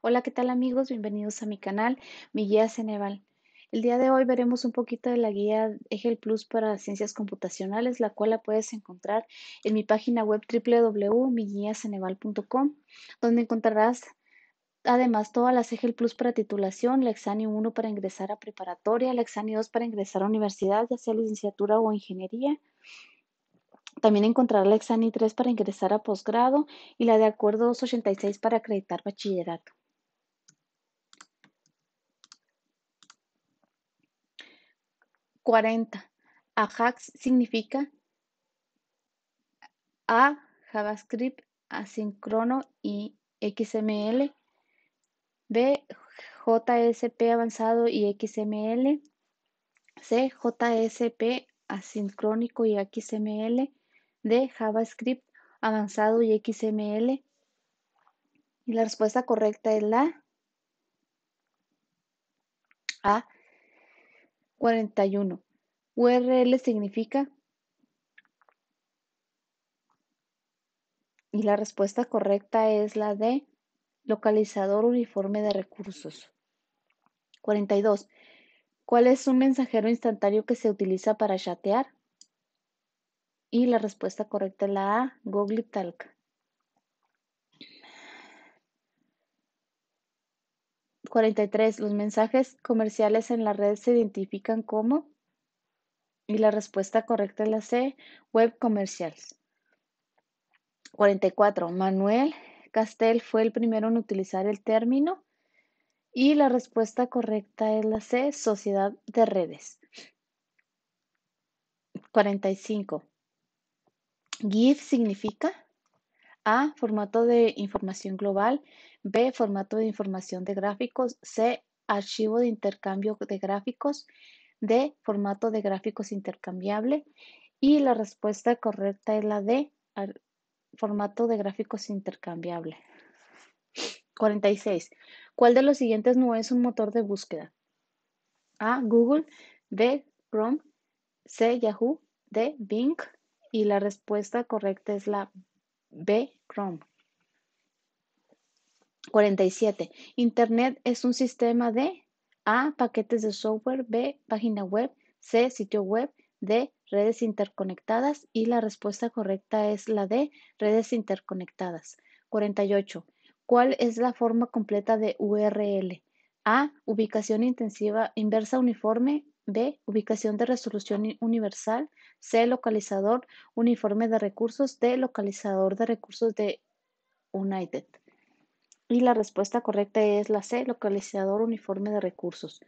Hola, ¿qué tal amigos? Bienvenidos a mi canal, mi guía Ceneval. El día de hoy veremos un poquito de la guía EGEL Plus para ciencias computacionales, la cual la puedes encontrar en mi página web www.miguiaceneval.com, donde encontrarás además todas las EGEL Plus para titulación, la Exani 1 para ingresar a preparatoria, la Exani 2 para ingresar a universidad, ya sea licenciatura o ingeniería, también encontrarás la Exani 3 para ingresar a posgrado y la de acuerdo 286 para acreditar bachillerato. 40. Ajax significa A. JavaScript asíncrono y XML. B. JSP avanzado y XML. C. JSP asincrónico y XML. D. JavaScript avanzado y XML. Y la respuesta correcta es la A. 41. URL significa y la respuesta correcta es la de localizador uniforme de recursos. 42. ¿Cuál es un mensajero instantáneo que se utiliza para chatear? Y la respuesta correcta es la A, Google Talk. 43. Los mensajes comerciales en la red se identifican como. Y la respuesta correcta es la C, web comercials. 44. Manuel Castel fue el primero en utilizar el término. Y la respuesta correcta es la C, sociedad de redes. 45. GIF significa A, formato de información global. B, formato de información de gráficos. C, archivo de intercambio de gráficos. D, formato de gráficos intercambiable. Y la respuesta correcta es la D, formato de gráficos intercambiable. 46. ¿Cuál de los siguientes no es un motor de búsqueda? A, Google. B, Chrome. C, Yahoo. D, Bing. Y la respuesta correcta es la B, Chrome. 47. Internet es un sistema de A, paquetes de software, B, página web, C, sitio web, D, redes interconectadas y la respuesta correcta es la D, redes interconectadas. 48. ¿Cuál es la forma completa de URL? A, ubicación intensiva inversa uniforme, B, ubicación de resolución universal, C, localizador uniforme de recursos, D, localizador de recursos de United. Y la respuesta correcta es la C, localizador uniforme de recursos.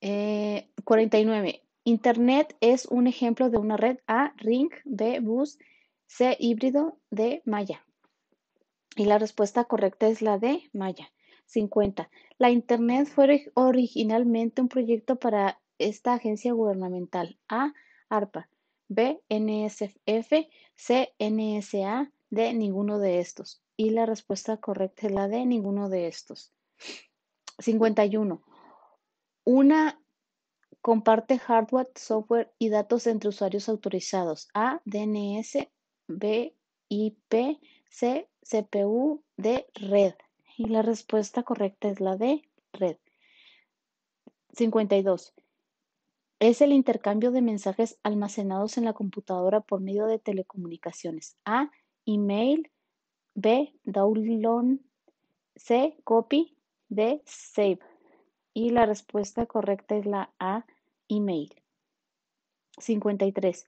49. Eh, Internet es un ejemplo de una red A, ring, B, bus, C, híbrido, D, malla. Y la respuesta correcta es la D, malla. 50. La Internet fue originalmente un proyecto para esta agencia gubernamental. A, ARPA. B, NSF. C, NSA. D, ninguno de estos. Y la respuesta correcta es la de ninguno de estos. 51. Una comparte hardware, software y datos entre usuarios autorizados. A, DNS, B, IP, C, CPU, D, red. Y la respuesta correcta es la de red. 52. Es el intercambio de mensajes almacenados en la computadora por medio de telecomunicaciones. A, email, B, download, C, copy, D, save. Y la respuesta correcta es la A, email. 53.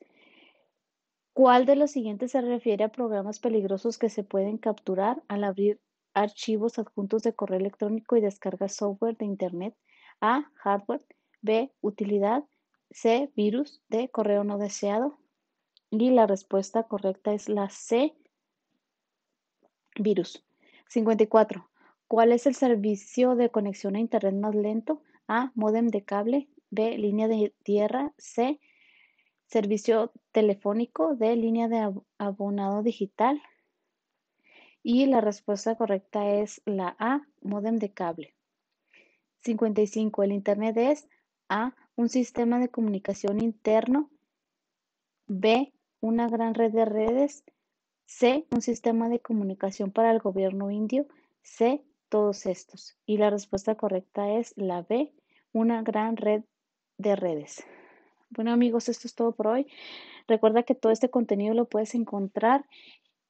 ¿Cuál de los siguientes se refiere a programas peligrosos que se pueden capturar al abrir archivos adjuntos de correo electrónico y descargar software de Internet? A, hardware. B, utilidad. C, virus. D, correo no deseado. Y la respuesta correcta es la C, Virus. 54. ¿Cuál es el servicio de conexión a Internet más lento? A. Modem de cable. B. Línea de tierra. C. Servicio telefónico. D. Línea de abonado digital. Y la respuesta correcta es la A. Modem de cable. 55. El Internet es A. Un sistema de comunicación interno. B. Una gran red de redes. C. Un sistema de comunicación para el gobierno indio. C, todos estos. Y la respuesta correcta es la B, una gran red de redes. Bueno amigos, esto es todo por hoy. Recuerda que todo este contenido lo puedes encontrar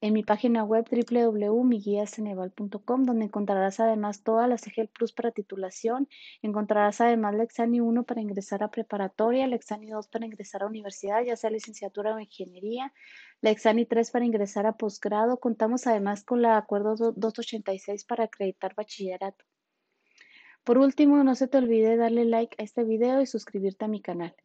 en mi página web www.miguiaceneval.com, donde encontrarás además todas las EGEL Plus para titulación, encontrarás además la Exani 1 para ingresar a preparatoria, la Exani 2 para ingresar a universidad, ya sea licenciatura o ingeniería, la Exani 3 para ingresar a posgrado. Contamos además con la Acuerdo 286 para acreditar bachillerato. Por último, no se te olvide darle like a este video y suscribirte a mi canal.